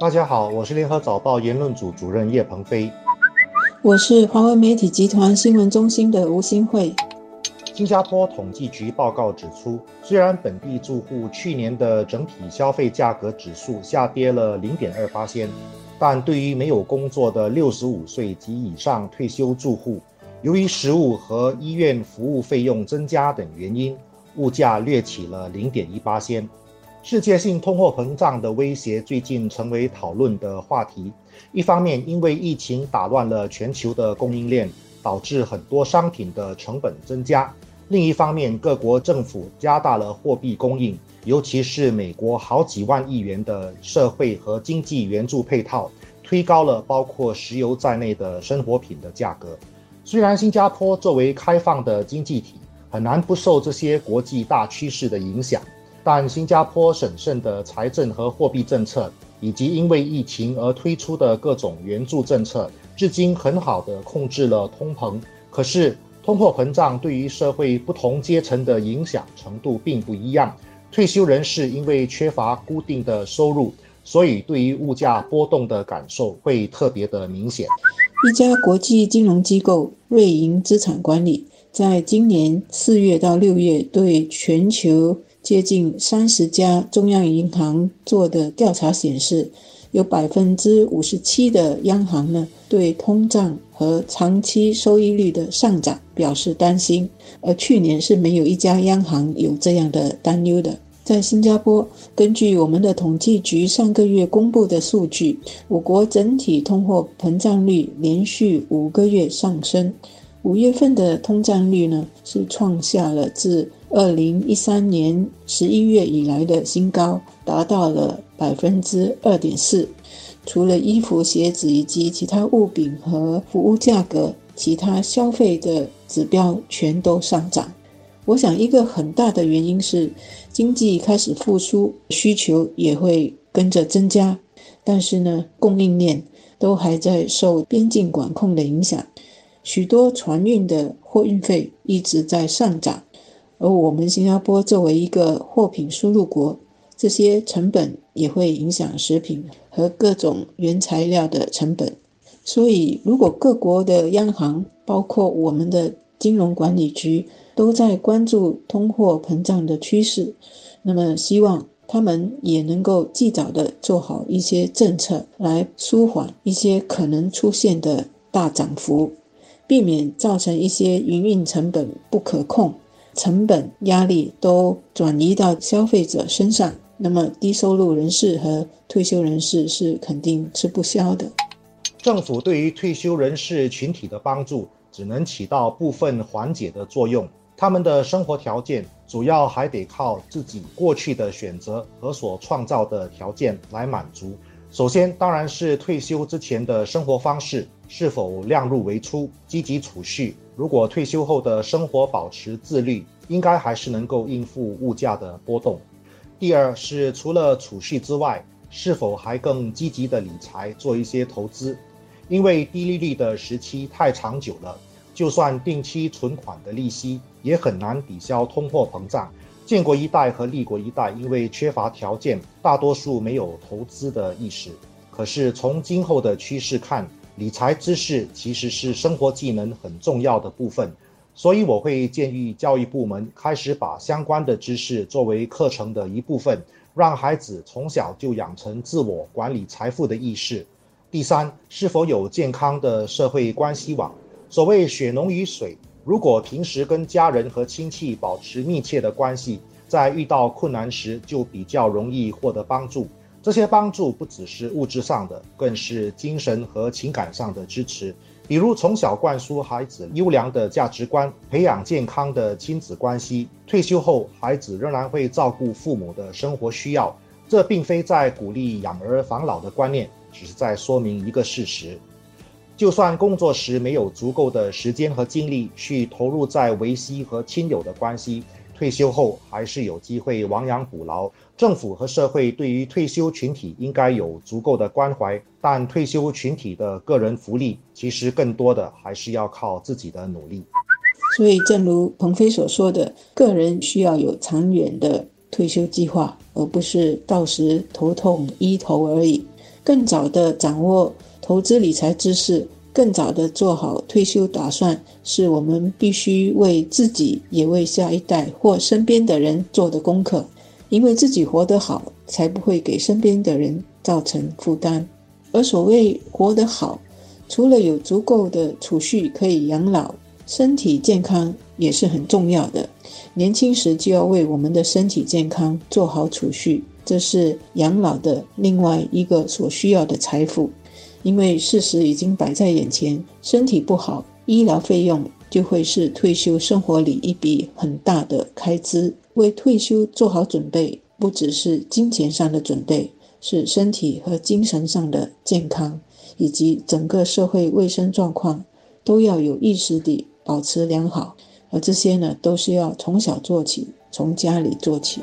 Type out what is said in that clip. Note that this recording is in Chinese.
大家好，我是联合早报言论组主任叶鹏飞。我是华为媒体集团新闻中心的吴新慧。新加坡统计局报告指出，虽然本地住户去年的整体消费价格指数下跌了零点二八仙，但对于没有工作的六十五岁及以上退休住户，由于食物和医院服务费用增加等原因，物价略起了零点一八仙。世界性通货膨胀的威胁最近成为讨论的话题。一方面，因为疫情打乱了全球的供应链，导致很多商品的成本增加；另一方面，各国政府加大了货币供应，尤其是美国好几万亿元的社会和经济援助配套，推高了包括石油在内的生活品的价格。虽然新加坡作为开放的经济体，很难不受这些国际大趋势的影响。但新加坡审慎的财政和货币政策，以及因为疫情而推出的各种援助政策，至今很好的控制了通膨。可是，通货膨胀对于社会不同阶层的影响程度并不一样。退休人士因为缺乏固定的收入，所以对于物价波动的感受会特别的明显。一家国际金融机构瑞银资产管理在今年四月到六月对全球。接近三十家中央银行做的调查显示，有百分之五十七的央行呢对通胀和长期收益率的上涨表示担心，而去年是没有一家央行有这样的担忧的。在新加坡，根据我们的统计局上个月公布的数据，我国整体通货膨胀率连续五个月上升，五月份的通胀率呢是创下了自二零一三年十一月以来的新高达到了百分之二点四。除了衣服、鞋子以及其他物品和服务价格，其他消费的指标全都上涨。我想，一个很大的原因是经济开始复苏，需求也会跟着增加。但是呢，供应链都还在受边境管控的影响，许多船运的货运费一直在上涨。而我们新加坡作为一个货品输入国，这些成本也会影响食品和各种原材料的成本。所以，如果各国的央行，包括我们的金融管理局，都在关注通货膨胀的趋势，那么希望他们也能够尽早的做好一些政策，来舒缓一些可能出现的大涨幅，避免造成一些营运成本不可控。成本压力都转移到消费者身上，那么低收入人士和退休人士是肯定吃不消的。政府对于退休人士群体的帮助只能起到部分缓解的作用，他们的生活条件主要还得靠自己过去的选择和所创造的条件来满足。首先，当然是退休之前的生活方式是否量入为出、积极储蓄。如果退休后的生活保持自律，应该还是能够应付物价的波动。第二是除了储蓄之外，是否还更积极的理财，做一些投资？因为低利率的时期太长久了，就算定期存款的利息也很难抵消通货膨胀。建国一代和立国一代因为缺乏条件，大多数没有投资的意识。可是从今后的趋势看，理财知识其实是生活技能很重要的部分。所以我会建议教育部门开始把相关的知识作为课程的一部分，让孩子从小就养成自我管理财富的意识。第三，是否有健康的社会关系网？所谓血浓于水。如果平时跟家人和亲戚保持密切的关系，在遇到困难时就比较容易获得帮助。这些帮助不只是物质上的，更是精神和情感上的支持。比如从小灌输孩子优良的价值观，培养健康的亲子关系，退休后孩子仍然会照顾父母的生活需要。这并非在鼓励养儿防老的观念，只是在说明一个事实。就算工作时没有足够的时间和精力去投入在维系和亲友的关系，退休后还是有机会亡羊补牢。政府和社会对于退休群体应该有足够的关怀，但退休群体的个人福利其实更多的还是要靠自己的努力。所以，正如鹏飞所说的，个人需要有长远的退休计划，而不是到时头痛医头而已。更早的掌握投资理财知识，更早的做好退休打算，是我们必须为自己也为下一代或身边的人做的功课。因为自己活得好，才不会给身边的人造成负担。而所谓活得好，除了有足够的储蓄可以养老，身体健康也是很重要的。年轻时就要为我们的身体健康做好储蓄，这是养老的另外一个所需要的财富。因为事实已经摆在眼前，身体不好，医疗费用就会是退休生活里一笔很大的开支。为退休做好准备，不只是金钱上的准备，是身体和精神上的健康，以及整个社会卫生状况都要有意识地保持良好。而这些呢，都是要从小做起，从家里做起。